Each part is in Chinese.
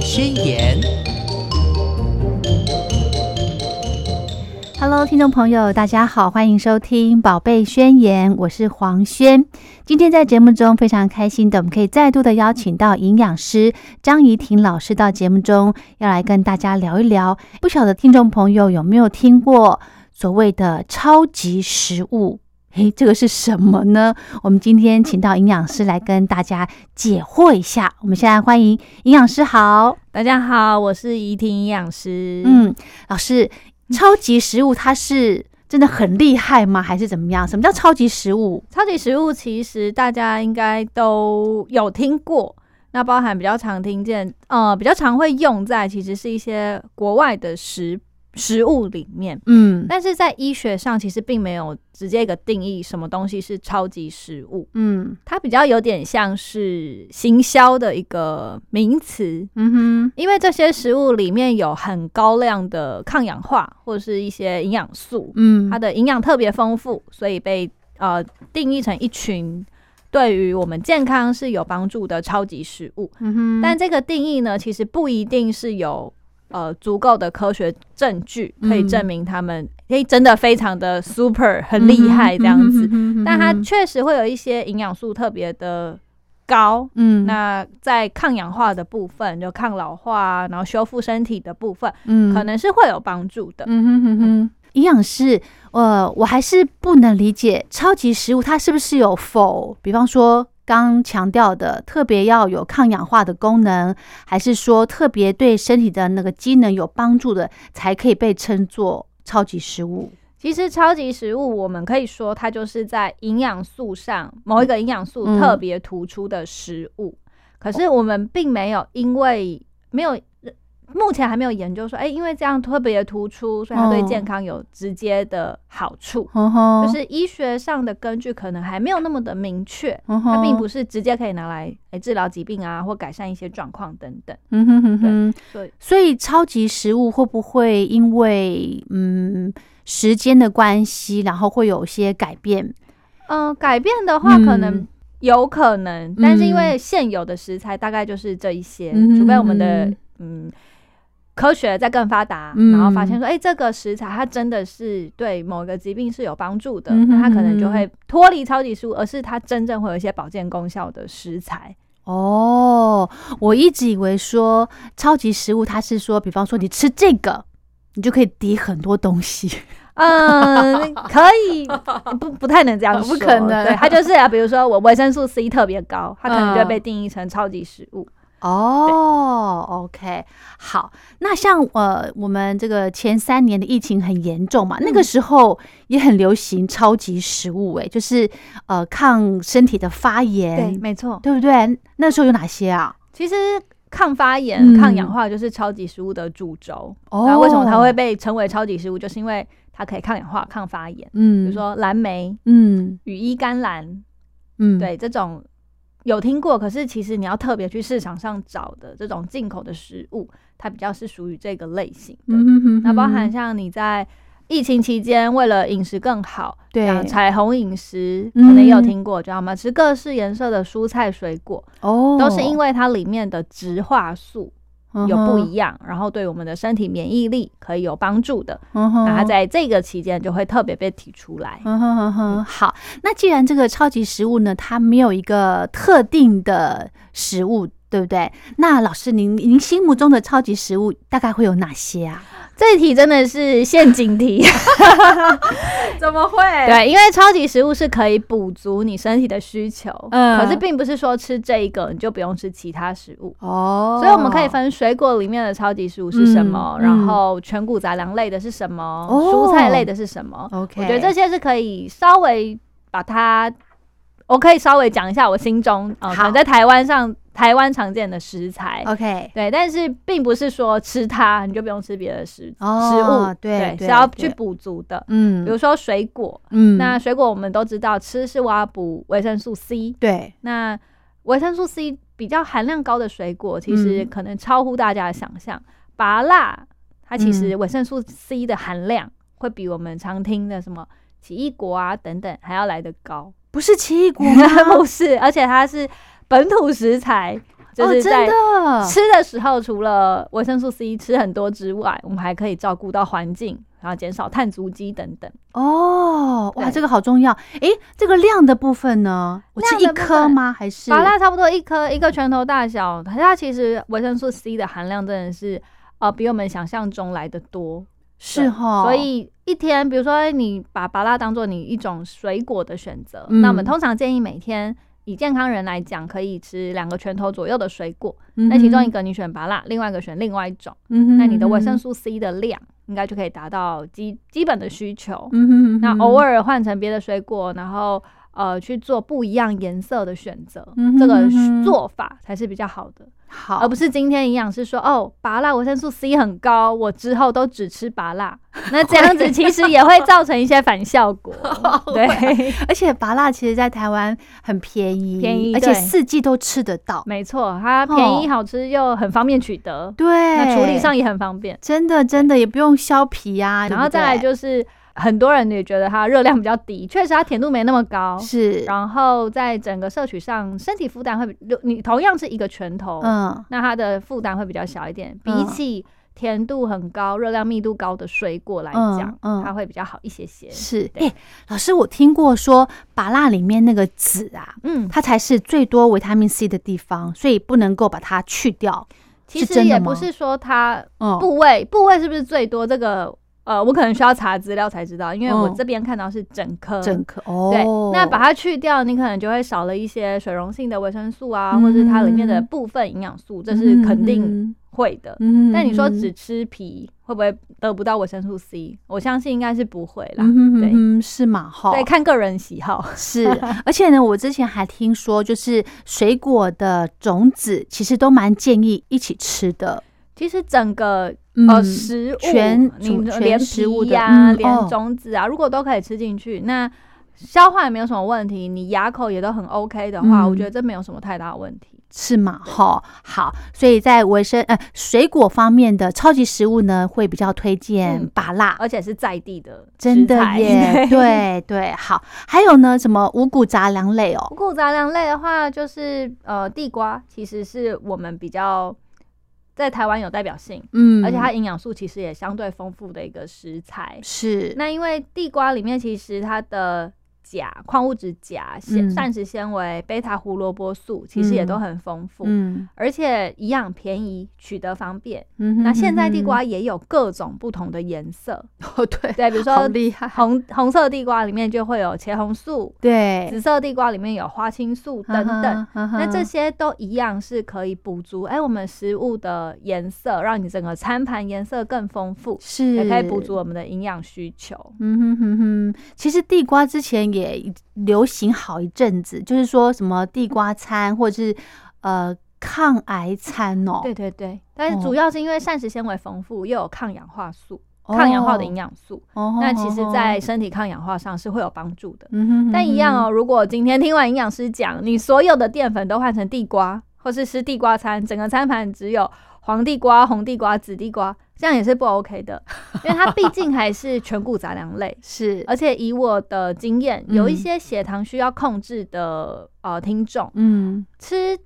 宣言》。Hello，听众朋友，大家好，欢迎收听《宝贝宣言》，我是黄轩。今天在节目中非常开心的，我们可以再度的邀请到营养师张怡婷老师到节目中，要来跟大家聊一聊。不晓得听众朋友有没有听过所谓的超级食物？诶，这个是什么呢？我们今天请到营养师来跟大家解惑一下。我们现在欢迎营养师，好，大家好，我是怡婷营养师。嗯，老师。超级食物它是真的很厉害吗？还是怎么样？什么叫超级食物？超级食物其实大家应该都有听过，那包含比较常听见，呃，比较常会用在，其实是一些国外的食。食物里面，嗯，但是在医学上其实并没有直接一个定义什么东西是超级食物，嗯，它比较有点像是行销的一个名词，嗯哼，因为这些食物里面有很高量的抗氧化或者是一些营养素，嗯，它的营养特别丰富，所以被呃定义成一群对于我们健康是有帮助的超级食物，嗯哼，但这个定义呢，其实不一定是有。呃，足够的科学证据可以证明他们，诶，真的非常的 super，很厉害这样子。但它确实会有一些营养素特别的高，嗯，那在抗氧化的部分，就抗老化，然后修复身体的部分，嗯，可能是会有帮助的。嗯哼哼哼，营养师，呃，我还是不能理解超级食物它是不是有否，比方说。刚强调的特别要有抗氧化的功能，还是说特别对身体的那个机能有帮助的，才可以被称作超级食物？其实超级食物，我们可以说它就是在营养素上某一个营养素特别突出的食物。可是我们并没有因为没有。目前还没有研究说，哎，因为这样特别突出，所以它对健康有直接的好处。就是医学上的根据可能还没有那么的明确，它并不是直接可以拿来哎治疗疾病啊，或改善一些状况等等。嗯哼哼哼，对。所以超级食物会不会因为嗯时间的关系，然后会有些改变？嗯，改变的话可能有可能，但是因为现有的食材大概就是这一些，除非我们的嗯。科学在更发达，然后发现说，哎，这个食材它真的是对某个疾病是有帮助的，那它可能就会脱离超级食物，而是它真正会有一些保健功效的食材。哦，我一直以为说超级食物，它是说，比方说你吃这个，你就可以抵很多东西。嗯，可以，不不太能这样说，不可能。对，它就是啊，比如说我维生素 C 特别高，它可能就会被定义成超级食物。哦，OK，好，那像呃，我们这个前三年的疫情很严重嘛，那个时候也很流行超级食物，哎，就是呃抗身体的发炎，对，没错，对不对？那时候有哪些啊？其实抗发炎、抗氧化就是超级食物的主轴。哦，为什么它会被称为超级食物？就是因为它可以抗氧化、抗发炎。嗯，比如说蓝莓，嗯，羽衣甘蓝，嗯，对，这种。有听过，可是其实你要特别去市场上找的这种进口的食物，它比较是属于这个类型的。那包含像你在疫情期间为了饮食更好，对彩虹饮食可能也有听过，知道吗？吃各式颜色的蔬菜水果，哦，都是因为它里面的植化素。有不一样，然后对我们的身体免疫力可以有帮助的，那它在这个期间就会特别被提出来。好，那既然这个超级食物呢，它没有一个特定的食物，对不对？那老师，您您心目中的超级食物大概会有哪些啊？这一题真的是陷阱题，怎么会？对，因为超级食物是可以补足你身体的需求，嗯，可是并不是说吃这一个你就不用吃其他食物哦。所以我们可以分水果里面的超级食物是什么，然后全谷杂粮类的是什么，蔬菜类的是什么。OK，我觉得这些是可以稍微把它，我可以稍微讲一下我心中啊，可能在台湾上。台湾常见的食材，OK，对，但是并不是说吃它你就不用吃别的食食物，对，是要去补足的。嗯，比如说水果，嗯，那水果我们都知道吃是我要补维生素 C，对，那维生素 C 比较含量高的水果，其实可能超乎大家的想象。拔辣，它其实维生素 C 的含量会比我们常听的什么奇异果啊等等还要来得高，不是奇异果吗？不是，而且它是。本土食材，就是在真的吃的时候，除了维生素 C 吃很多之外，我们还可以照顾到环境，然后减少碳足迹等等。哦，哇，这个好重要。诶，这个量的部分呢？我吃一颗吗？还是麻辣差不多一颗一个拳头大小，它其实维生素 C 的含量真的是呃比我们想象中来的多。是哈？所以一天，比如说你把芭辣当做你一种水果的选择，嗯那我们通常建议每天以健康人来讲，可以吃两个拳头左右的水果。嗯那其中一个你选芭辣，另外一个选另外一种，嗯那你的维生素 C 的量应该就可以达到基基本的需求。那偶尔换成别的水果，然后呃去做不一样颜色的选择，嗯这个做法才是比较好的。好，而不是今天营养师说哦，拔辣维生素 C 很高，我之后都只吃拔辣，那这样子其实也会造成一些反效果。对，而且拔辣其实在台湾很便宜，便宜而且四季都吃得到。没错，它便宜好吃又很方便取得，对，那处理上也很方便。真的真的也不用削皮啊、然后再来就是很多人也觉得它热量比较低，确实它甜度没那么高。是，然后在整个摄取上，身体负担会比你同样是一个拳头，嗯，那它的负担会比较小一点，比嗯起甜度很高、热量密度高的水果来嗯讲，嗯它会比较好一些些。是。对哎、老师，我听过说拔辣里面那个籽啊，嗯，它才是最多维他命 C 的地方，所以不能够把它去掉。其实也不是说它嗯，部位部位是不是最多，这个呃，我可能需要查资料才知道，因为我嗯这边看到是整颗。整颗哦。对，那把它去掉，你可能就会少了一些水溶性的维生素啊，嗯或是它里面的部分营养素，这是肯定会的。嗯，嗯但你说嗯只吃皮会不会得不到维生素 C？我相信应该是不会啦。嗯对嗯是嘛哈？对，看个人喜好。是，而且呢，我之前还听说，就是水果的种子其实都蛮建议一起吃的。其实整个嗯呃食物，全你全连食物呀、连种子啊，如果都可以吃进去，那消化也没有什么问题，你牙口也都很 OK 的话，嗯我觉得这没有什么太大的问题。是吗？哈，好，所以在维生呃水果方面的超级食物呢，会比较推荐嗯芭辣，而且是在地的真的。耶，对对，好，还有呢，什么五谷杂粮类哦，五谷杂粮类的话，就是呃地瓜，其实是我们比较在台湾有代表性，嗯，而且它营养素其实也相对丰富的一个食材。是那因为地瓜里面其实它的钾、矿物质钾、嗯膳膳食纤维、贝塔胡萝卜素，其实也都很丰富，嗯而且营养便宜，取得方便。那现在地嗯瓜也有各种不同的颜色，哦对，对，比如说红红色地瓜里面就会有茄红素，对，紫色地瓜里面有花青素等等。等那这些都一样是可以补足哎、我们食物的颜色，让你整个餐盘颜色更丰富，是也可以补足我们的营养需求。嗯哼哼哼，其实地瓜之前也流行好一阵子，就是说什么地瓜餐或者是呃抗癌餐哦，对对对，但是哦。主要是因为膳食纤维丰富，又有抗氧化素、哦，抗氧化的营养素，哦，那其实，在哦身体抗氧化上是会有帮助的。但一样哦，如果今天听完营养师讲，你所有的淀粉都换成地瓜，或是吃地瓜餐，整个餐盘只有黄地瓜、红地瓜、紫地瓜，这样也是不 OK 的，因为它毕竟还是全谷杂粮类。是，而且以我的经验，嗯有一些血糖需要控制的呃听众，嗯吃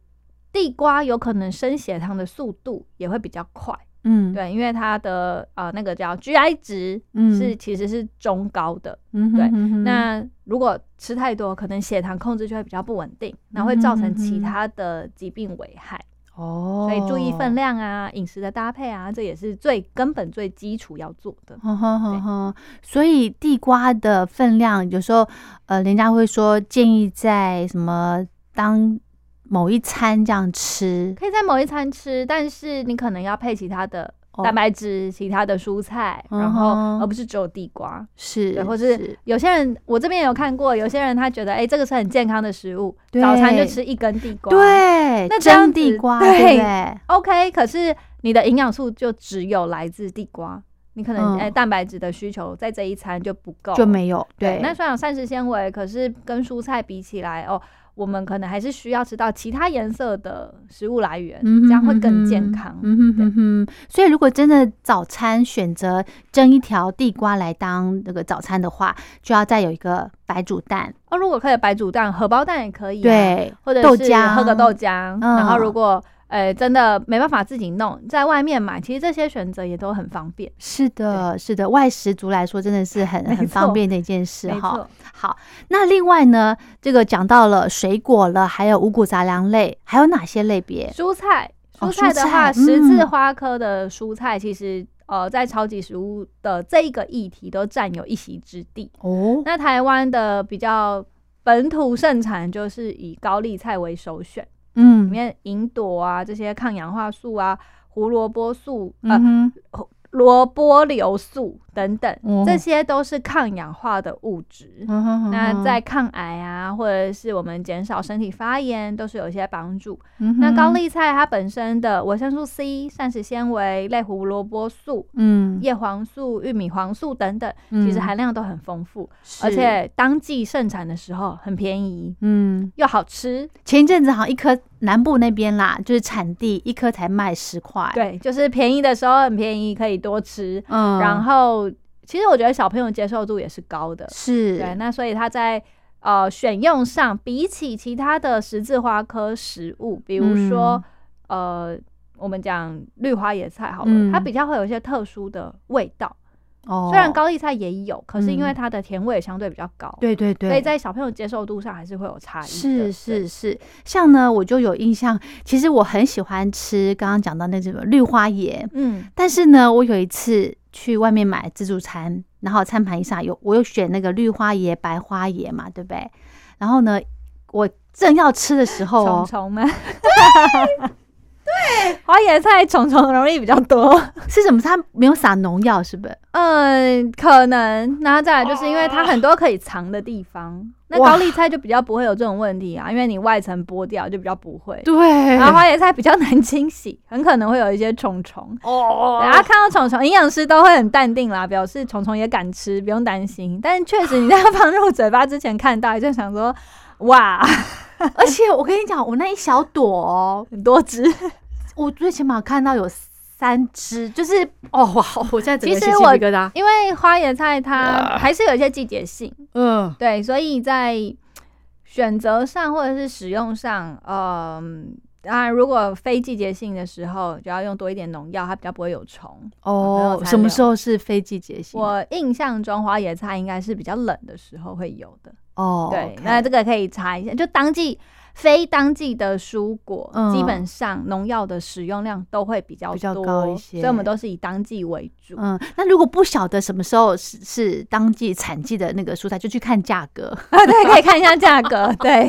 地瓜有可能升血糖的速度也会比较快。嗯，对，因为它的呃那个叫 GI 值嗯是其实是中高的。嗯对哼哼哼那如果吃太多，可能血糖控制就会比较不稳定，那会造成其他的疾病危害。哦，所以注意分量啊，饮食的搭配啊，这也是最根本、最基础要做的。呵呵呵呵，所以地瓜的分量有时候，呃，人家会说建议在什么当某一餐这样吃，可以在某一餐吃，但是你可能要配其他的哦蛋白质、其他的蔬菜，嗯然后而不是只有地瓜。是，对，或是有些人，我这边有看过，有些人他觉得，哎、这个是很健康的食物，早餐就吃一根地瓜，对，那这样蒸地子瓜，对？，OK。可是你的营养素就只有来自地瓜，你可能嗯哎、蛋白质的需求在这一餐就不够，就没有对。对。那虽然有膳食纤维，可是跟蔬菜比起来，哦，我们可能还是需要吃到其他颜色的食物来源，这样会更健康。嗯哼哼哼，所以如果真的早餐选择蒸一条地瓜来当那个早餐的话，就要再有一个白煮蛋，哦，如果可以白煮蛋、荷包蛋也可以、啊，，对，或者是豆浆喝个豆浆，嗯然后如果呃，真的没办法自己弄，在外面买，其实这些选择也都很方便。是的，是的，外食族来说真的是很很方便的一件事哈。好，那另外呢，这个讲到了水果了，还有五谷杂粮类，还有哪些类别？蔬菜，蔬菜的话，十字花科的蔬菜其实呃，在超级食物的这一个议题都占有一席之地哦。那台湾的比较本土盛产就是以高丽菜为首选。嗯，里面银朵啊，这些抗氧化素啊，胡萝卜素啊，萝卜硫素。等等，这些都是抗氧化的物质。那在抗癌啊，或者是我们减少身体发炎，都是有一些帮助。那高丽菜它本身的维生素 C、膳食纤维、类胡萝卜素、嗯，叶黄素、玉米黄素等等，其实含量都很丰富，而且当季盛产的时候很便宜，嗯，又好吃。前一阵子好像一颗南部那边啦，就是产地一颗才卖十块，对，就是便宜的时候很便宜，可以多吃。嗯，然后。其实我觉得小朋友接受度也是高的，是对。那所以他在呃选用上，比起其他的十字花科食物，比如说呃我们讲绿花野菜好了，它比较会有一些特殊的味道。哦，虽然高丽菜也有，可是因为它的甜味相对比较高，对对对，所以在小朋友接受度上还是会有差异。是是是，像呢，我就有印象，其实我很喜欢吃刚刚讲到那什么绿花椰，嗯，但是呢，我有一次去外面买自助餐，然后餐盘上有我有选那个绿花椰、白花椰嘛，对不对？然后呢，我正要吃的时候，虫虫们。对，花椰菜虫虫容易比较多，是什么？它没有撒农药，是不是？嗯，可能。然后再来就是因为它很多可以藏的地方，那高丽菜就比较不会有这种问题啊，因为你外层剥掉就比较不会。对，然后花椰菜比较难清洗，很可能会有一些虫虫。哦，然后看到虫虫，营养师都会很淡定啦，表示虫虫也敢吃，不用担心。但是确实你在放入嘴巴之前看到，就想说。哇！而且我跟你讲，我那一小朵哦，很多只，我最起码看到有三只，就是哦哇！我现在其实我因为花椰菜它还是有一些季节性，嗯，对，所以在选择上或者是使用上，嗯，当然如果非季节性的时候，就要用多一点农药，它比较不会有虫哦。什么时候是非季节性？我印象中花野菜应该是比较冷的时候会有的。哦，对，那这个可以查一下。就当季、非当季的蔬果，基本上农药的使用量都会比较比较高一些，所以我们都是以当季为主。嗯，那如果不晓得什么时候是是当季产季的那个蔬菜，就去看价格。啊，对，可以看一下价格，对，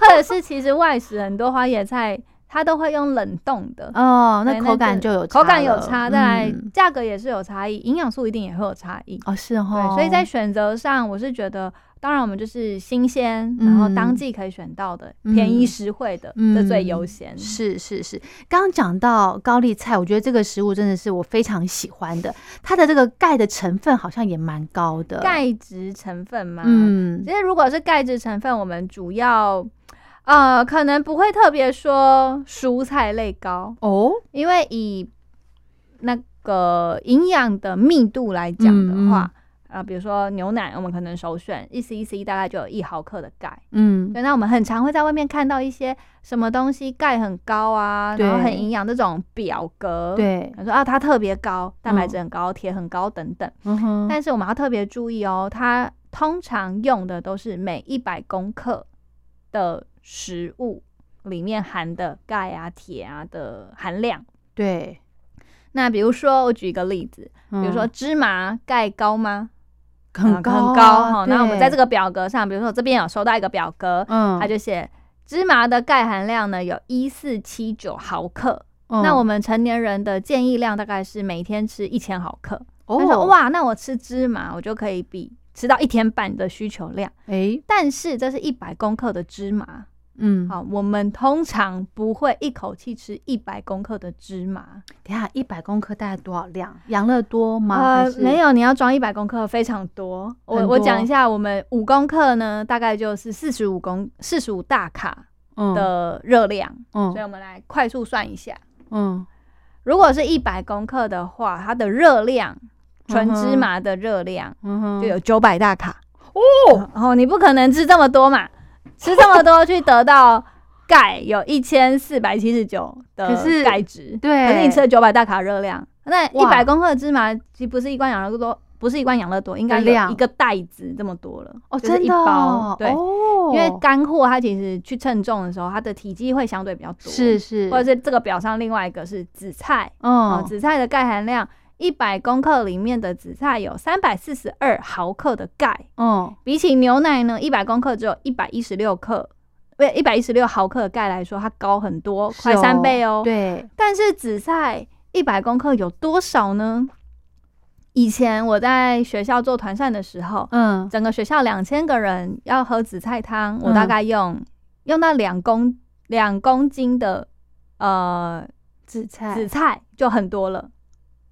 或者是其实外食很多花野菜。它都会用冷冻的。哦，那口感就有口感有差，再来价格也是有差异，营养素一定也会有差异。哦，是哈，所以在选择上，我是觉得，当然我们就是新鲜，然后当季可以选到的，便宜实惠的，这最优先。是是是，刚刚讲到高丽菜，我觉得这个食物真的是我非常喜欢的，它的这个钙的成分好像也蛮高的，钙质成分嘛，嗯，其实如果是钙质成分，我们主要。呃，可能不会特别说蔬菜类高哦，因为以那个营养的密度来讲的话，啊，比如说牛奶，我们可能首选一 c c 大概就有一毫克的钙，嗯，对，那我们很常会在外面看到一些什么东西钙很高啊，然后很营养这种表格，对，说啊它特别高，蛋白质很高，铁很高等等，嗯哼，但是我们要特别注意哦，它通常用的都是每一百公克的。食物里面含的钙啊、铁啊的含量，对。那比如说，我举一个例子，比如说芝麻钙高吗？很高，很高哈。那我们在这个表格上，比如说我这边有收到一个表格，嗯，它就写芝麻的钙含量呢有一四七九毫克。那我们成年人的建议量大概是每天吃一千毫克。他说哇，那我吃芝麻，我就可以比吃到一天半的需求量。哎，但是这是一百公克的芝麻。嗯，好，我们通常不会一口气吃一百公克的芝麻。等下，一百公克大概多少量？养乐多吗？呃，没有，你要装一百公克，非常多。我我讲一下，我们五公克呢，大概就是四十五公四十五大卡的热量。嗯，所以我们来快速算一下。嗯，如果是一百公克的话，它的热量，纯芝麻的热量，就有九百大卡。哦，然后你不可能吃这么多嘛。吃这么多去得到钙有一千四百七十九的钙质，对，可是你吃了九百大卡热量，那一百公克的芝麻其实不是一罐养乐多，不是一罐养乐多，应该有一个袋子这么多了哦，真的，对，因为干货它其实去称重的时候，它的体积会相对比较多，是是，或者是这个表上另外一个是紫菜，哦，紫菜的钙含量。一百公克里面的紫菜有三百四十二毫克的钙，嗯，比起牛奶呢，一百公克只有一百一十六克，不一百一十六毫克的钙来说，它高很多，快三倍哦。对，但是紫菜一百公克有多少呢？以前我在学校做团膳的时候，嗯，整个学校两千个人要喝紫菜汤，我大概用用到两公两公斤的呃紫菜，紫菜就很多了。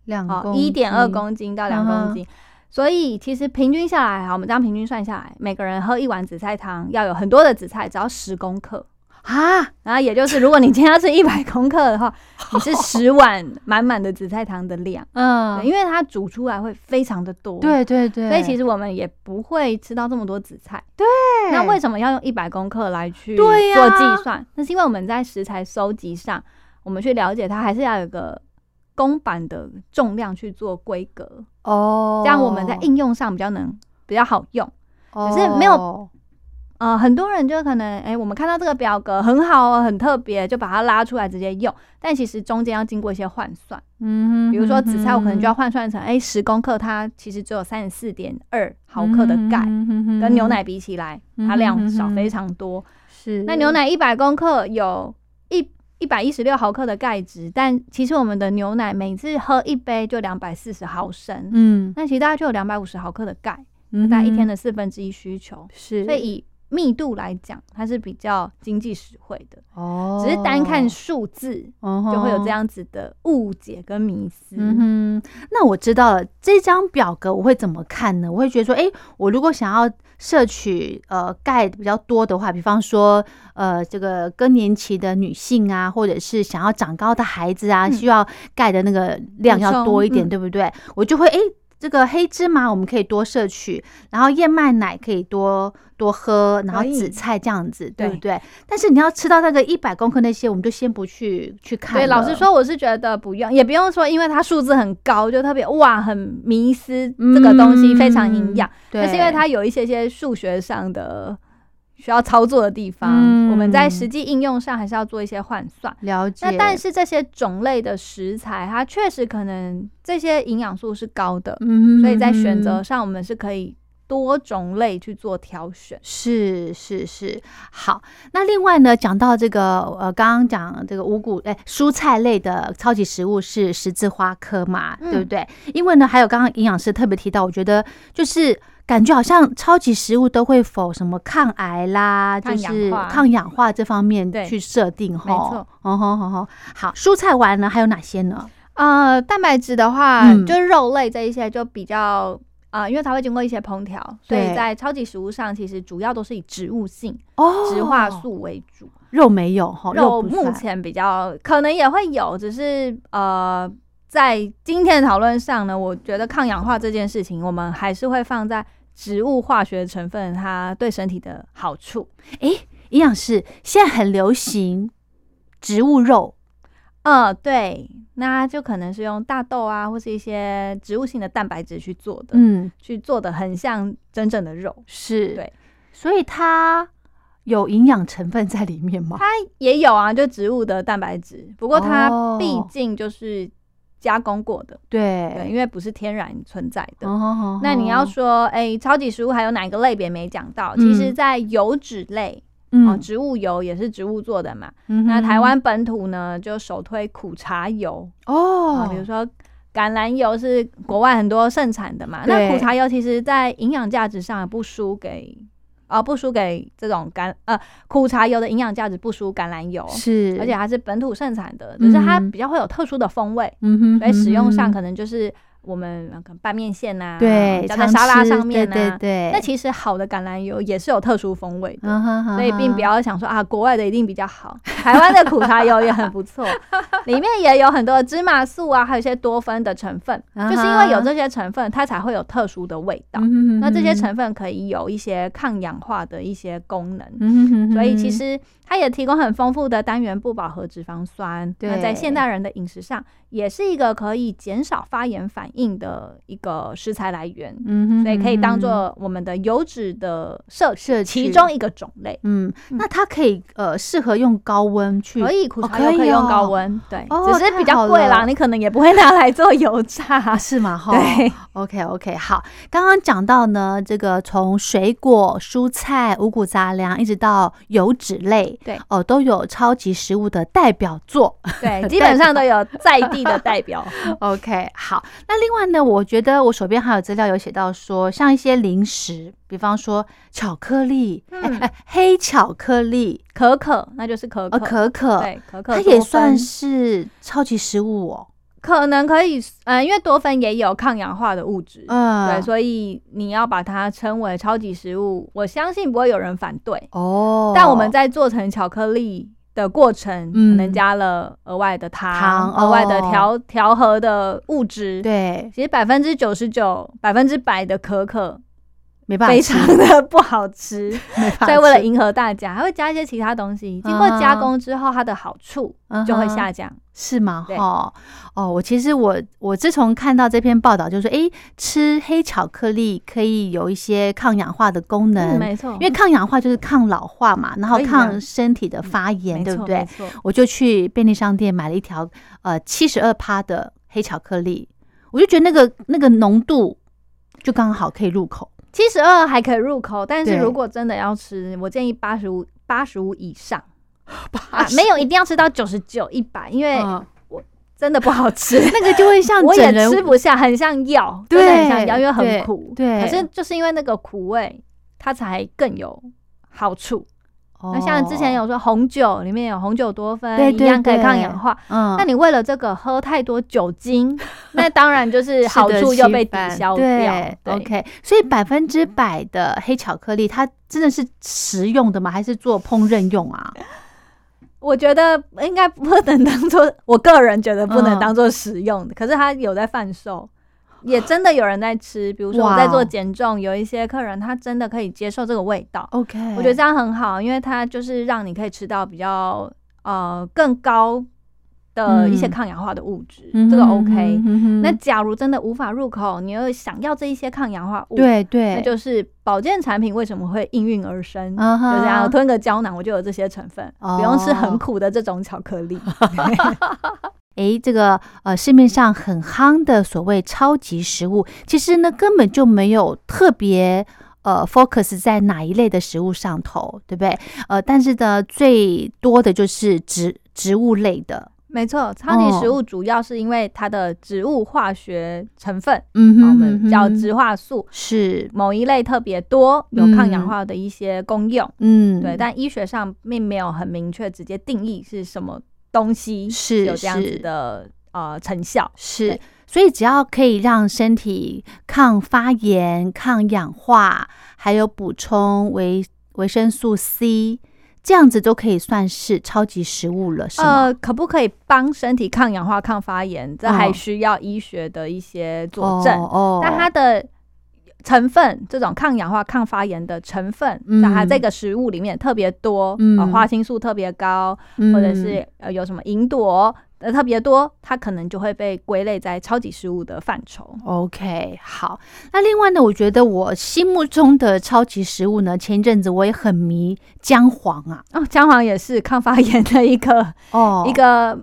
两一点二公斤到两公斤，所以其实平均下来，哈，我们这样平均算下来，每个人喝一碗紫菜汤要有很多的紫菜，只要十公克啊。然后也就是，如果你今天要吃一百公克的话，你是十碗满满的紫菜汤的量。嗯，因为它煮出来会非常的多。对对对。所以其实我们也不会吃到这么多紫菜。对。那为什么要用一百公克来去做计算？那是因为我们在食材收集上，我们去了解它，还是要有个。公版的重量去做规格哦，这样我们在应用上比较能比较好用。可是没有，呃，很多人就可能，哎，我们看到这个表格很好哦，很特别，就把它拉出来直接用。但其实中间要经过一些换算，嗯，比如说紫菜，我可能就要换算成，哎，十公克它其实只有三十四点二毫克的钙，跟牛奶比起来，它量少非常多。是，那牛奶一百公克有一。百一十六毫克的钙质，但其实我们的牛奶每次喝一杯就两百四十毫升，嗯，那其实大概就有两百五十毫克的钙，大概一天的四分之一需求，是，所以以密度来讲，它是比较经济实惠的哦。只是单看数字，就会有这样子的误解跟迷思。嗯哼，那我知道了，这张表格我会怎么看呢？我会觉得说，哎，我如果想要。摄取呃钙比较多的话，比方说呃这个更年期的女性啊，或者是想要长高的孩子啊，需要钙的那个量要多一点，对不对？我就会哎。这个黑芝麻我们可以多摄取，然后燕麦奶可以多多喝，然后紫菜这样子，对不对？但是你要吃到那个一百公克那些，我们就先不去去看。对，老实说，我是觉得不用，也不用说，因为它数字很高，就特别哇，很迷失这个东西非常营养。对，是因为它有一些些数学上的。需要操作的地方，我们在实际应用上还是要做一些换算。了解。那但是这些种类的食材，它确实可能这些营养素是高的，嗯，所以在选择上我们是可以多种类去做挑选。是是是。好，那另外呢，讲到这个呃，刚刚讲这个五谷哎蔬菜类的超级食物是十字花科嘛，对不对？因为呢，还有刚刚营养师特别提到，我觉得就是。感觉好像超级食物都会否什么抗癌啦，就是抗氧化这方面去设定哈。没错，哦好好好。好，蔬菜完了还有哪些呢？呃，蛋白质的话，就是肉类这一些就比较啊，因为它会经过一些烹调，所以在超级食物上其实主要都是以植物性哦植化素为主。肉没有哈，肉目前比较可能也会有，只是呃。在今天的讨论上呢，我觉得抗氧化这件事情，我们还是会放在植物化学成分它对身体的好处。诶，营养师现在很流行植物肉，嗯，对，那就可能是用大豆啊，或是一些植物性的蛋白质去做的，嗯，去做的很像真正的肉，是对，所以它有营养成分在里面吗？它也有啊，就植物的蛋白质，不过它毕竟就是。加工过的，对对，因为不是天然存在的。那你要说，哎，超级食物还有哪一个类别没讲到？其实，在油脂类，哦，植物油也是植物做的嘛。那台湾本土呢，就首推苦茶油哦，比如说橄榄油是国外很多盛产的嘛。那苦茶油其实在营养价值上也不输给。啊，不输给这种橄呃苦茶油的营养价值不输橄榄油，是，而且还是本土盛产的，只是它比较会有特殊的风味，嗯哼，所以使用上可能就是。我们可能拌面线呐，对，加在沙拉上面呐，对对对。那其实好的橄榄油也是有特殊风味的，所以并不要想说啊，国外的一定比较好。台湾的苦茶油也很不错，里面也有很多芝麻素啊，还有一些多酚的成分，就是因为有这些成分，它才会有特殊的味道。那这些成分可以有一些抗氧化的一些功能，所以其实它也提供很丰富的单元不饱和脂肪酸。那在现代人的饮食上，也是一个可以减少发炎反应的一个食材来源。嗯，所以可以当做我们的油脂的摄摄其中一个种类。嗯，那它可以呃适合用高温去，可以苦茶油可以用高温，对，只是比较贵啦，你可能也不会拿来做油炸，是吗？哈，对，OK OK，好，刚刚讲到呢，这个从水果、蔬菜、五谷杂粮一直到油脂类。对。哦，都有超级食物的代表作，对，基本上都有在地的代表。OK，好，那另外呢，我觉得我手边还有资料有写到说，像一些零食，比方说巧克力，黑巧克力，可可，那就是可可，可可，对，可可，它也算是超级食物哦。可能可以，呃，因为多酚也有抗氧化的物质，嗯，对，所以你要把它称为超级食物，我相信不会有人反对哦。但我们在做成巧克力的过程，可能加了额外的糖、额外的调调和的物质，对，其实百分之九十九、百分之百的可可。没办法，非常的不好吃，所以为了迎合大家，还会加一些其他东西。经过加工之后，它的好处就会下降，是吗？哦哦，我其实我我自从看到这篇报道，就是说，哎，吃黑巧克力可以有一些抗氧化的功能，没错，因为抗氧化就是抗老化嘛，然后抗身体的发炎，对不对？我就去便利商店买了一条呃七十二趴的黑巧克力，我就觉得那个那个浓度就刚好可以入口。七十二还可以入口，但是如果真的要吃，我建议八十五八十五以上，啊，没有一定要吃到九十九一百，因为我真的不好吃，那个就会像我也吃不下，很像药，对，很像药，因为很苦，对，可是就是因为那个苦味，它才更有好处。那像之前有说红酒里面有红酒多酚，一样可以抗氧化。嗯，那你为了这个喝太多酒精，那当然就是好处又被抵消掉。OK，所以百分之百的黑巧克力，它真的是食用的吗？还是做烹饪用啊？我觉得应该不能当做，我个人觉得不能当做食用的。可是它有在贩售。也真的有人在吃，比如说我在做减重，有一些客人他真的可以接受这个味道。OK，我觉得这样很好，因为它就是让你可以吃到比较呃更高的一些抗氧化的物质，这个 OK。那假如真的无法入口，你又想要这一些抗氧化物，对对，那就是保健产品为什么会应运而生？就这样吞个胶囊，我就有这些成分，不用吃很苦的这种巧克力。哎，这个呃，市面上很夯的所谓超级食物，其实呢根本就没有特别呃 focus 在哪一类的食物上头，对不对？呃，但是呢，最多的就是植植物类的。没错，超级食物主要是因为它的植物化学成分，嗯，我们叫植化素，是某一类特别多，有抗氧化的一些功用。嗯，对，但医学上并没有很明确直接定义是什么。东西是有这样子的呃成效，是，所以只要可以让身体抗发炎、抗氧化，还有补充维维生素 C，这样子都可以算是超级食物了，是吗？呃，可不可以帮身体抗氧化、抗发炎？这还需要医学的一些佐证。哦，但它的。成分这种抗氧化、抗发炎的成分，在它这个食物里面特别多，呃，花青素特别高，或者是呃有什么银朵呃特别多，它可能就会被归类在超级食物的范畴。OK，好。那另外呢，我觉得我心目中的超级食物呢，前一阵子我也很迷姜黄啊，哦，姜黄也是抗发炎的一个哦一个。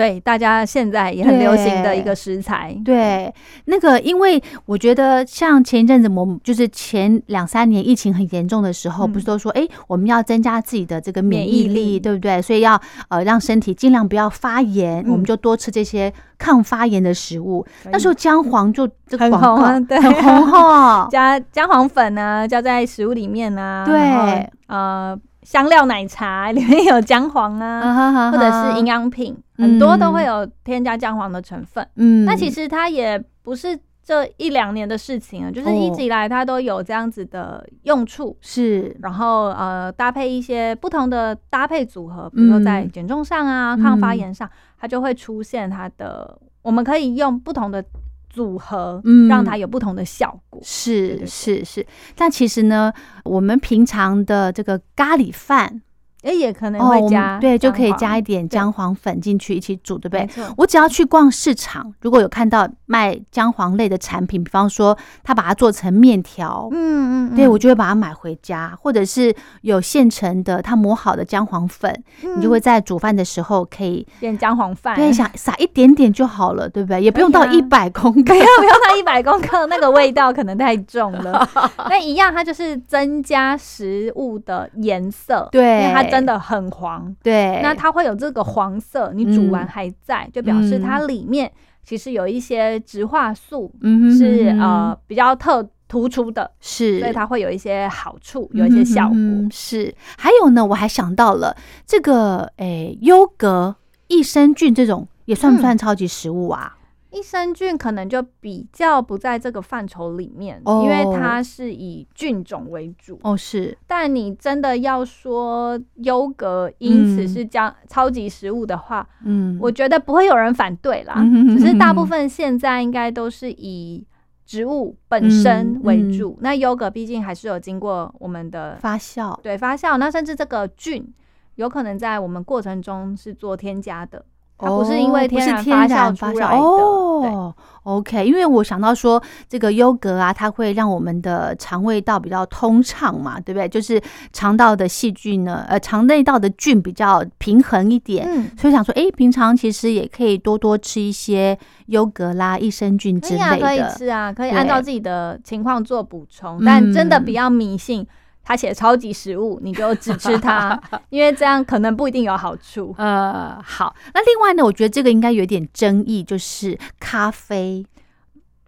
对，大家现在也很流行的一个食材。对，那个，因为我觉得像前一阵子，我就是前两三年疫情很严重的时候，不是都说，哎，我们要增加自己的这个免疫力，对不对？所以要呃让身体尽量不要发炎，我们就多吃这些抗发炎的食物。那时候姜黄就这个广告对很红哈，加姜黄粉呢，加在食物里面呢，对，呃。香料奶茶里面有姜黄啊，或者是营养品，很多都会有添加姜黄的成分。嗯，那其实它也不是这一两年的事情啊，就是一直以来它都有这样子的用处。是，然后呃，搭配一些不同的搭配组合，比如说在减重上啊、抗发炎上，它就会出现它的，我们可以用不同的。组合，嗯，让它有不同的效果。是是是，但其实呢，我们平常的这个咖喱饭，哎，也可能会加，对，就可以加一点姜黄粉进去一起煮，对不对？我只要去逛市场，如果有看到卖姜黄类的产品，比方说他把它做成面条，嗯嗯，对我就会把它买回家，或者是有现成的他磨好的姜黄粉，你就会在煮饭的时候可以变姜黄饭，对，想撒一点点就好了，对不对？也不用到一百公克，不用不用到一百公克，那个味道可能太重了。那一样，它就是增加食物的颜色，对，它真的很黄，对。那它会有这个黄色，你煮完还在，就表示它里面其实有一些植化素，是呃比较特突出的，是，所以它会有一些好处，有一些效果。是，还有呢，我还想到了这个，诶，优格、益生菌这种也算不算超级食物啊？益生菌可能就比较不在这个范畴里面，因为它是以菌种为主。哦，是。但你真的要说优格因此是将超级食物的话，嗯，我觉得不会有人反对啦。只是大部分现在应该都是以植物本身为主。那优格毕竟还是有经过我们的发酵，对发酵。那甚至这个菌有可能在我们过程中是做添加的。它不是因为天然发酵出来的哦。OK，因为我想到说这个优格啊，它会让我们的肠胃道比较通畅嘛，对不对？就是肠道的细菌呢，呃，肠内道的菌比较平衡一点。嗯，所以想说，哎，平常其实也可以多多吃一些优格啦、益生菌之类的。可以吃啊，可以按照自己的情况做补充，但真的比较迷信。他写超级食物，你就只吃它，因为这样可能不一定有好处。呃，好，那另外呢，我觉得这个应该有点争议，就是咖啡，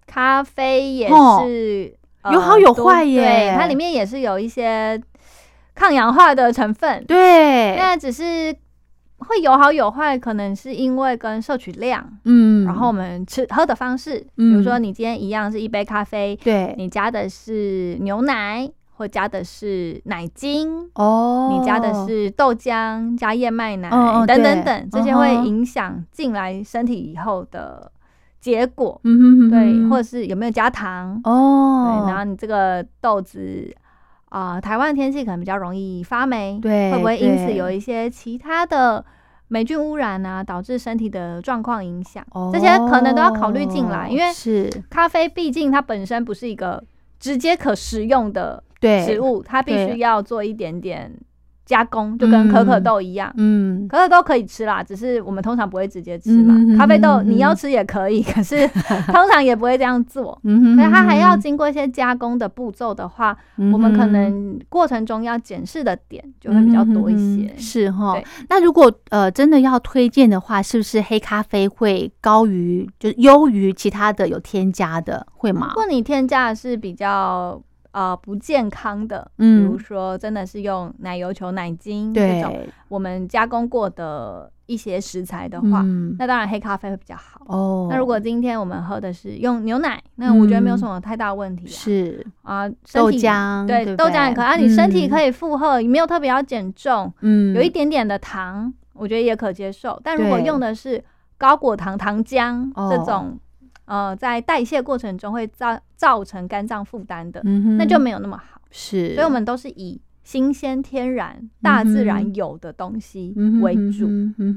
咖啡也是有好有坏耶，它里面也是有一些抗氧化的成分。对，那只是会有好有坏，可能是因为跟摄取量，嗯，然后我们吃喝的方式，比如说你今天一样是一杯咖啡，对。你加的是牛奶。或加的是奶精哦，你加的是豆浆加燕麦奶等等等，这些会影响进来身体以后的结果。嗯对，或者是有没有加糖哦？对，然后你这个豆子啊，台湾天气可能比较容易发霉，对，会不会因此有一些其他的霉菌污染啊，导致身体的状况影响？这些可能都要考虑进来，因为是咖啡，毕竟它本身不是一个直接可食用的。食物它必须要做一点点加工，就跟可可豆一样。嗯，可可豆可以吃啦，只是我们通常不会直接吃嘛。咖啡豆你要吃也可以，可是 通常也不会这样做。嗯所以它还要经过一些加工的步骤的话，我们可能过程中要检视的点就会比较多一些。是哈。那如果呃真的要推荐的话，是不是黑咖啡会高于，就是优于其他的有添加的，会吗？如果你添加的是比较。呃，不健康的，比如说真的是用奶油球、奶精这种我们加工过的一些食材的话，那当然黑咖啡会比较好。哦，那如果今天我们喝的是用牛奶，那我觉得没有什么太大问题。是啊，豆浆对豆浆也可以啊，你身体可以负荷，没有特别要减重，嗯，有一点点的糖，我觉得也可接受。但如果用的是高果糖糖浆这种。呃，在代谢过程中会造造成肝脏负担的，那就没有那么好。是，所以我们都是以新鲜、天然、大自然有的东西为主。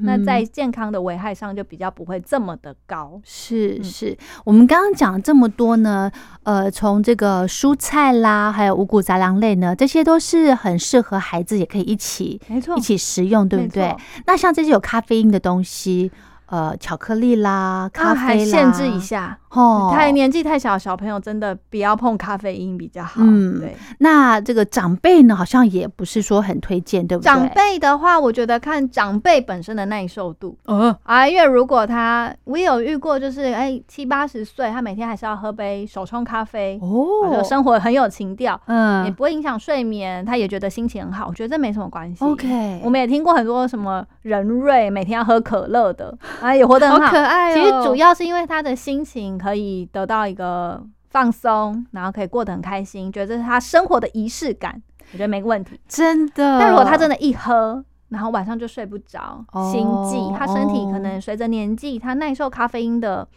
那在健康的危害上就比较不会这么的高。是是，我们刚刚讲这么多呢，呃，从这个蔬菜啦，还有五谷杂粮类呢，这些都是很适合孩子也可以一起，没错，一起食用，对不对？那像这些有咖啡因的东西。呃，巧克力啦，咖啡啦，限制一下哦。太年纪太小，小朋友真的不要碰咖啡因比较好。嗯，对。那这个长辈呢，好像也不是说很推荐，对不对？长辈的话，我觉得看长辈本身的耐受度。哦啊，因为如果他，我有遇过，就是哎七八十岁，他每天还是要喝杯手冲咖啡哦，生活很有情调，嗯，也不会影响睡眠，他也觉得心情很好。我觉得这没什么关系。OK，我们也听过很多什么人瑞每天要喝可乐的。啊，也活得很好，可爱。其实主要是因为他的心情可以得到一个放松，然后可以过得很开心，觉得这是他生活的仪式感。我觉得没问题，真的。但如果他真的一喝，然后晚上就睡不着，心悸，他身体可能随着年纪，他耐受咖啡因的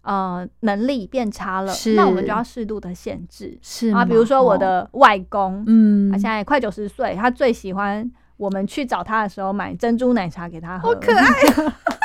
呃能力变差了，那我们就要适度的限制。是啊，比如说我的外公，嗯，他现在快九十岁，他最喜欢。我们去找他的时候买珍珠奶茶给他喝，好可爱。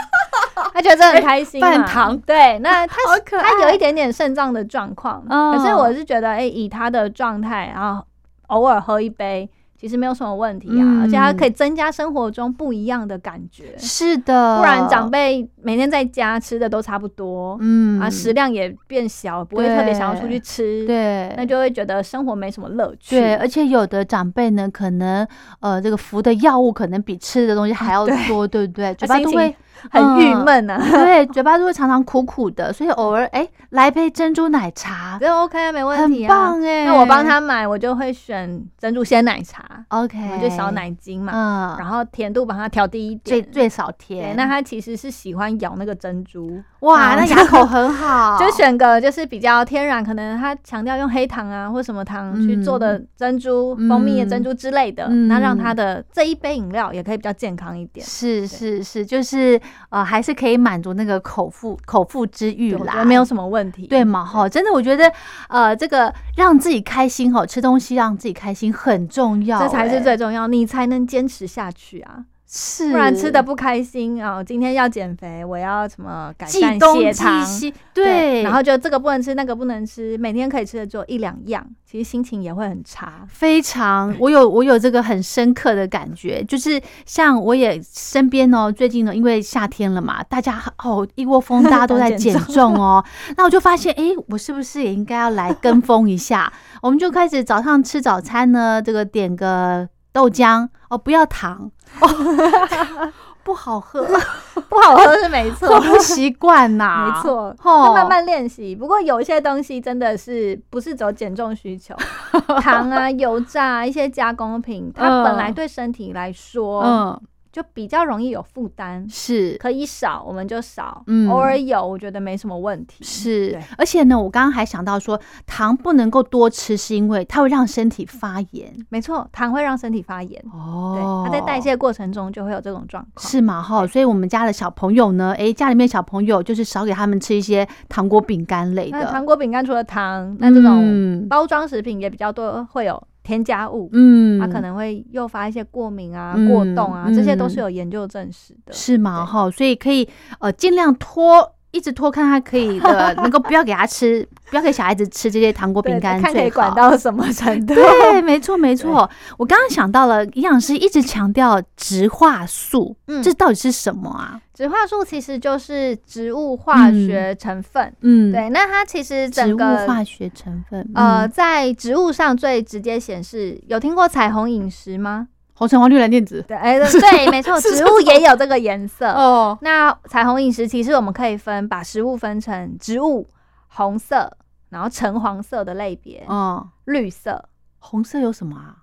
他觉得很开心，饭堂对，那 他可他有一点点肾脏的状况，哦可是我是觉得，哎、以他的状态，然后偶尔喝一杯，其实没有什么问题啊，嗯。而且它可以增加生活中不一样的感觉。是的，不然长辈每天在家吃的都差不多，嗯。啊，食量也变小，不会特别想要出去吃，，对，那就会觉得生活没什么乐趣。对，而且有的长辈呢，可能呃，这个服的药物可能比吃的东西还要对。多，对不对？嘴巴都会很郁嗯闷啊。对，嘴巴就会常常苦苦的，所以偶尔哎，来杯珍珠奶茶，这 OK 啊，没问题啊。棒哎。那我帮他买，我就会选珍珠鲜奶茶，OK，我们就少奶精嘛，嗯，然后甜度帮他调低一点。最最少，甜。那他其实是喜欢咬那个珍珠，哇，那嗯牙口很好，就选个就是比较天然，可能他强调用黑糖啊或什么糖去做的珍珠、嗯蜂蜜的珍珠之类的，嗯那让他的这一杯饮料也可以比较健康一点。是是是，就是呃，还是可以满足那个口腹口腹之欲啦，得没有什么问题。对嘛？哈，真的，我觉得呃，这个让自己开心哈，吃东西让自己开心很重要、这才是哎最重要，你才能坚持下去啊！是，不然吃的不开心啊、今天要减肥，我要什么改忌善血糖，西，对，然后就这个不能吃，那个不能吃，每天可以吃的只有一两样，其实心情也会很差。非常，我有我有这个很深刻的感觉，就是像我也身边哦，最近呢，因为夏天了嘛，大家哦一窝蜂，大家都在减重哦，那我就发现，哎，我是不是也应该要来跟风一下？我们就开始早上吃早餐呢，这个点个豆浆哦，不要糖哦，不好喝，不好喝是没错。喝，不习惯呐，没错，哦慢慢练习。不过有一些东西真的是不是走减重需求，糖啊、油炸、啊、一些加工品，它本来对身体来说，嗯，就比较容易有负担。是可以少，我们就少，嗯偶尔有，我觉得没什么问题。是，而且呢，我刚刚还想到说，糖不能够多吃，是因为它会让身体发炎没错，糖会让身体发炎，哦对，它在代谢过程中就会有这种状况。是嘛哈，所以我们家的小朋友呢，诶，家里面小朋友就是少给他们吃一些糖果、饼干类的，那糖果、饼干除了糖，那这种嗯包装食品也比较多，会有添加物，嗯它可能会诱发一些过敏啊、嗯过动啊，这些都嗯是有研究证实的。是吗哈，所以可以呃尽量拖。一直拖，看他可以的，能够不要给他吃，不要给小孩子吃这些糖果、对饼干，看可以最管到什么程度。对，没错没错。我刚刚想到了，营养师一直强调植化素，嗯这到底是什么啊？植化素其实就是植物化学成分。嗯，对，那它其实植物化学成分，呃，嗯，在植物上最直接显示，有听过彩虹饮食吗？红橙黄绿蓝靛紫，对，哎、对，没错，植物也有这个颜色。哦，那彩虹饮食其实我们可以分，把食物分成植物、红色，然后橙黄色的类别，哦，绿色。红色有什么啊？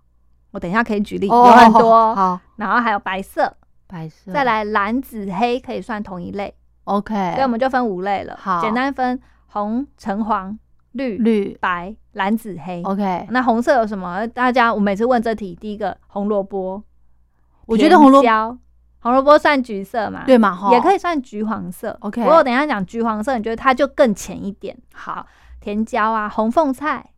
我等一下可以举例，哦有很多。好，然后还有白色，白色，再来蓝、紫、黑可以算同一类，，OK，所以我们就分五类了。好简单分红、橙黄、绿、绿白、蓝、紫、黑。，OK，那红色有什么？大家我每次问这题，第一个红萝卜，我觉得红萝卜卜，红萝卜算橘色嘛？对嘛，也可以算橘黄色。OK 不过等一下讲橘黄色，你觉得它就更浅一点。好，甜椒啊，红凤菜、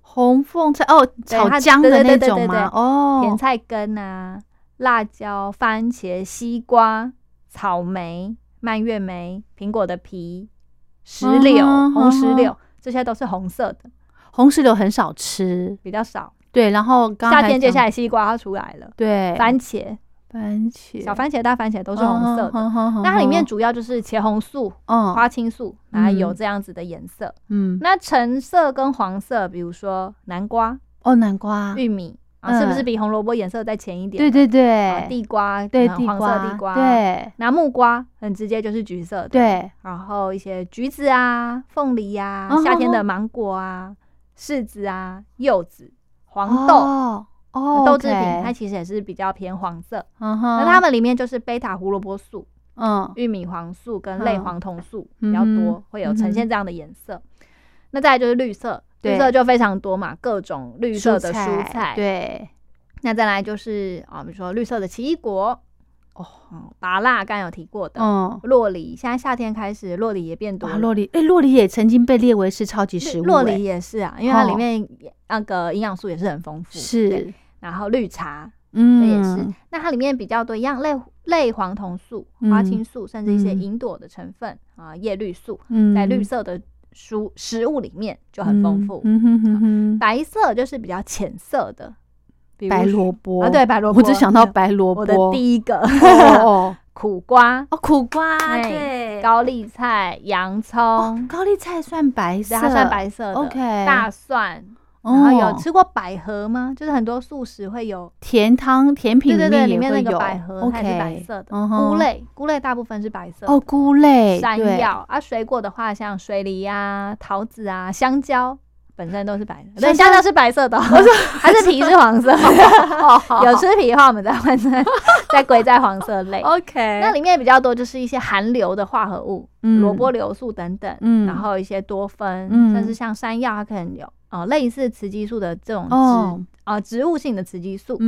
红凤菜哦，炒它姜的那种吗？哦，甜菜根啊，辣椒、番茄、西瓜、草莓、蔓越莓、苹果的皮、石榴、红石嗯榴，这些都是红色的，红石榴很少吃，比较少。对，然后刚夏天接下来来西瓜要出来了，对。番茄、番茄。小番茄、大番茄都是红色的。的那它里面主要就是茄红素、嗯。花青素，然后有嗯这样子的颜色。嗯。那橙色跟黄色，比如说南瓜、哦南瓜，玉米啊，是不是嗯。比红萝卜颜色再浅一点？对对啊，对，地瓜对啊黄色地瓜。对。那木瓜很直接就是橘色的，。对，然后一些橘子啊、凤梨啊嗯，夏天的芒果啊、柿子啊、柚子、黄豆。哦。哦豆制品它其实也是比较偏黄色，嗯哼，那它们里面就是贝塔胡萝卜素、嗯。玉米黄素跟类嗯黄酮素比较嗯多哼，会有呈现这样的颜色。那再来就是绿色，绿色就非常多嘛，各种绿色的蔬菜菜。，对那再来就是啊，比如说绿色的奇异果，哦嗯，芭辣刚刚有提过的，嗯。洛梨，现在夏天开始洛梨也变多，了。洛梨，哎，洛梨也曾经被列为是超级食物，哎洛梨也是啊，因为它里哦面也那个营养素也是很丰富。对，是然后绿茶，嗯，这也是。那它里面比较多一样类类黄酮素、花青素，甚至一些银朵的成分啊，叶绿素，在绿色的蔬食物里面就很丰富。嗯哼哼哼，白色就是比较浅色的，白萝卜。啊，对，白萝卜，我只想到白萝卜。我的第一个。苦瓜。哦，苦瓜对，高丽菜、洋葱，高丽菜算白色，它算白色的。OK，大蒜。然后有吃过百合吗？就是很多素食会有甜汤甜品，对对对，里面那个百合它是白色的。菇类，菇类大部分是白色。哦，菇类，山药啊。水果的话，像水梨啊、桃子啊、香蕉。本身都是白的，对，香蕉是白色的，还是皮是黄色？有吃皮的话，我们再换成 再归在黄色类。OK，那里面比较多就是一些含硫的化合物，萝卜硫素等等，嗯，然后一些多酚，甚至像山药，它可能有哦类似雌激素的这种植啊植物性的雌激素，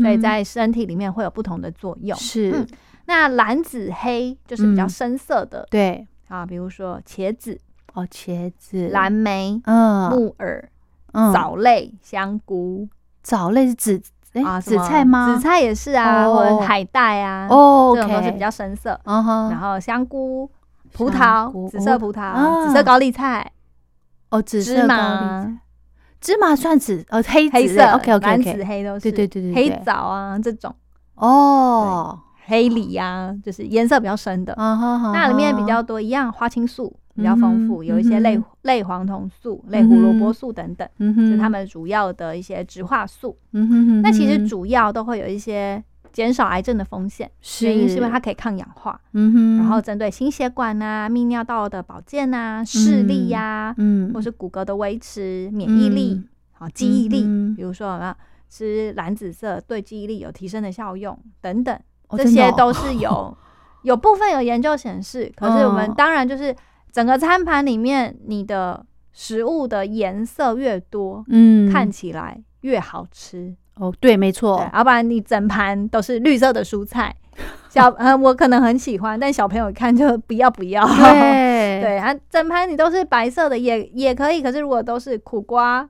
所以在身体里面会有不同的作用。是，那蓝紫黑就是比较深色的，对啊，比如说茄子。哦，茄子、蓝莓、嗯，木耳、藻类、香菇，藻类是紫啊，紫菜吗？紫菜也是啊，或者海带啊，哦，这种都是比较深色。然后香菇、葡萄、紫色葡萄、紫色高丽菜，哦，紫色高丽菜，芝麻算紫，哦，黑黑色，OK OK，蓝紫黑都是，对对对对，黑枣啊这种，哦，黑梨呀，就是颜色比较深的，那里面比较多一样花青素。比较丰富，有一些类类黄酮素、类胡萝卜素等等，是它们主要的一些植化素。那其实主要都会有一些减少癌症的风险，原因是因为它可以抗氧化。嗯哼。然后针对心血管啊、泌尿道的保健啊、视力呀，或是骨骼的维持、免疫力、好记忆力，比如说啊，吃蓝紫色对记忆力有提升的效用等等，这些都是有 有部分有研究显示。可是我们当然就是。整个餐盘里面，你的食物的颜色越多，嗯，看起来越好吃。哦，对，没错。要不然你整盘都是绿色的蔬菜，小呃，我可能很喜欢，但小朋友看就不要不要。对对啊，整盘你都是白色的也也可以，可是如果都是苦瓜，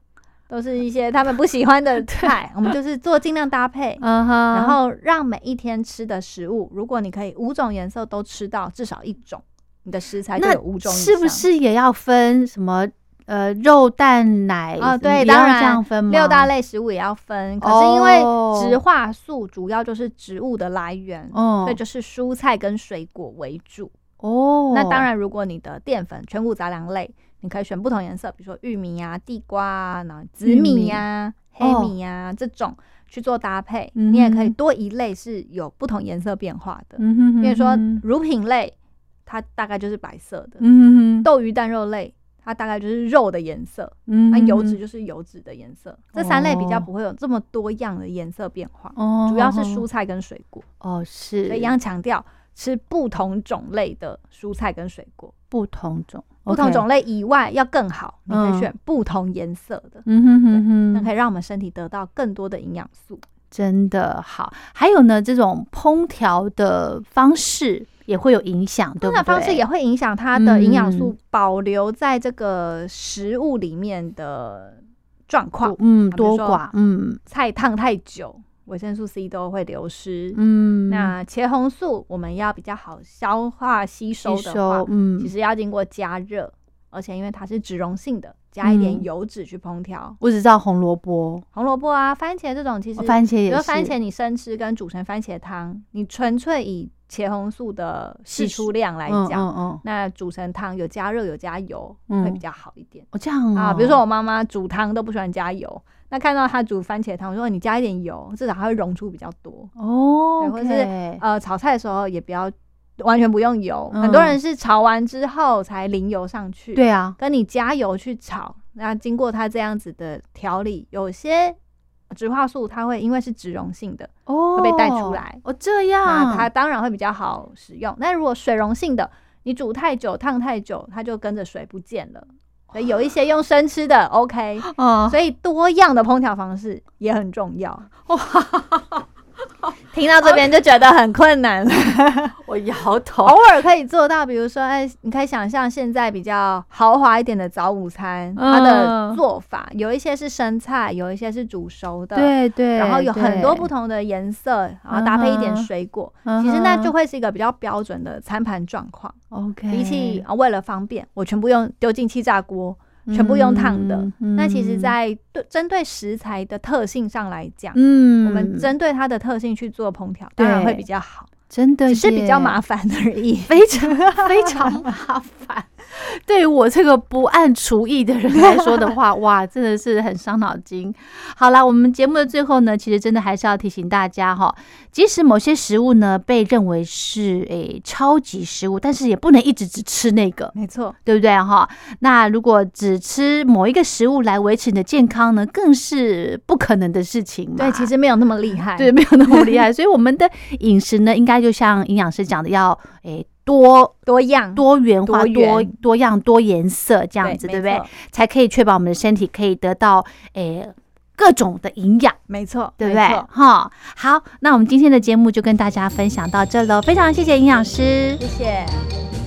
都是一些他们不喜欢的 菜，我们就是做尽量搭配，嗯哼，然后让每一天吃的食物，如果你可以五种颜色都吃到至少一种。你的食材就有五种，是不是也要分什么？呃，肉、蛋、奶啊？对，当然这样分吗？六大类食物也要分。可是因为植化素主要就是植物的来源，所以就是蔬菜跟水果为主。哦，那当然，如果你的淀粉全谷杂粮类，你可以选不同颜色，比如说玉米啊、地瓜啊、然后紫米呀、黑米啊这种去做搭配。你也可以多一类是有不同颜色变化的，比如说乳品类。它大概就是白色的，嗯，豆鱼蛋肉类，它大概就是肉的颜色，嗯，那油脂就是油脂的颜色，这三类比较不会有这么多样的颜色变化，哦，主要是蔬菜跟水果，哦，是，所以一样强调吃不同种类的蔬菜跟水果，不同种，不同种类以外要更好，你可以选不同颜色的，嗯哼哼哼，那可以让我们身体得到更多的营养素，真的好。还有呢，这种烹调的方式。也会有影响，对不对？方式也会影响它的营养素保留在这个食物里面的状况，嗯，多寡，嗯，菜烫太久，维生素 C 都会流失，嗯，那茄红素我们要比较好消化吸收的话，嗯，其实要经过加热，而且因为它是脂溶性的。加一点油脂去烹调，我只知道红萝卜、红萝卜啊、番茄这种，其实番茄也是。番茄你生吃跟煮成番茄汤，你纯粹以茄红素的析出量来讲，那煮成汤有加热有加油会比较好一点。哦，这样啊。比如说我妈妈煮汤都不喜欢加油，那看到他煮番茄汤，我说你加一点油，至少它会溶出比较多哦。或者是呃炒菜的时候也不要。完全不用油，很多人是炒完之后才淋油上去。对啊，跟你加油去炒，那经过它这样子的调理，有些植化素它会因为是脂溶性的哦，会被带出来哦。这样，它当然会比较好使用。那如果水溶性的，你煮太久、烫太久，它就跟着水不见了。所以有一些用生吃的，OK。所以多样的烹调方式也很重要。听到这边就觉得很困难。我摇头。偶尔可以做到，比如说，哎，你可以想象现在比较豪华一点的早午餐，它的做法有一些是生菜，有一些是煮熟的，对对。然后有很多不同的颜色，然后搭配一点水果，其实那就会是一个比较标准的餐盘状况。OK，比起为了方便，我全部用丢进气炸锅。全部用烫的，那其实，在对针对食材的特性上来讲，嗯，我们针对它的特性去做烹调，当然会比较好。真的只是比较麻烦而已，非常非常麻烦。对于我这个不按厨艺的人来说的话，哇，真的是很伤脑筋。好了，我们节目的最后呢，其实真的还是要提醒大家哈，即使某些食物呢被认为是诶超级食物，但是也不能一直只吃那个，没错，对不对哈？那如果只吃某一个食物来维持你的健康呢，更是不可能的事情。对，其实没有那么厉 害，对，没有那么厉害。所以我们的饮食呢，应该就像营养师讲的，要诶。多多样、多元化、多多样、多颜色这样子，对不对？才可以确保我们的身体可以得到诶各种的营养，没错，对不对？哈，好，那我们今天的节目就跟大家分享到这喽，非常谢谢营养师，谢谢。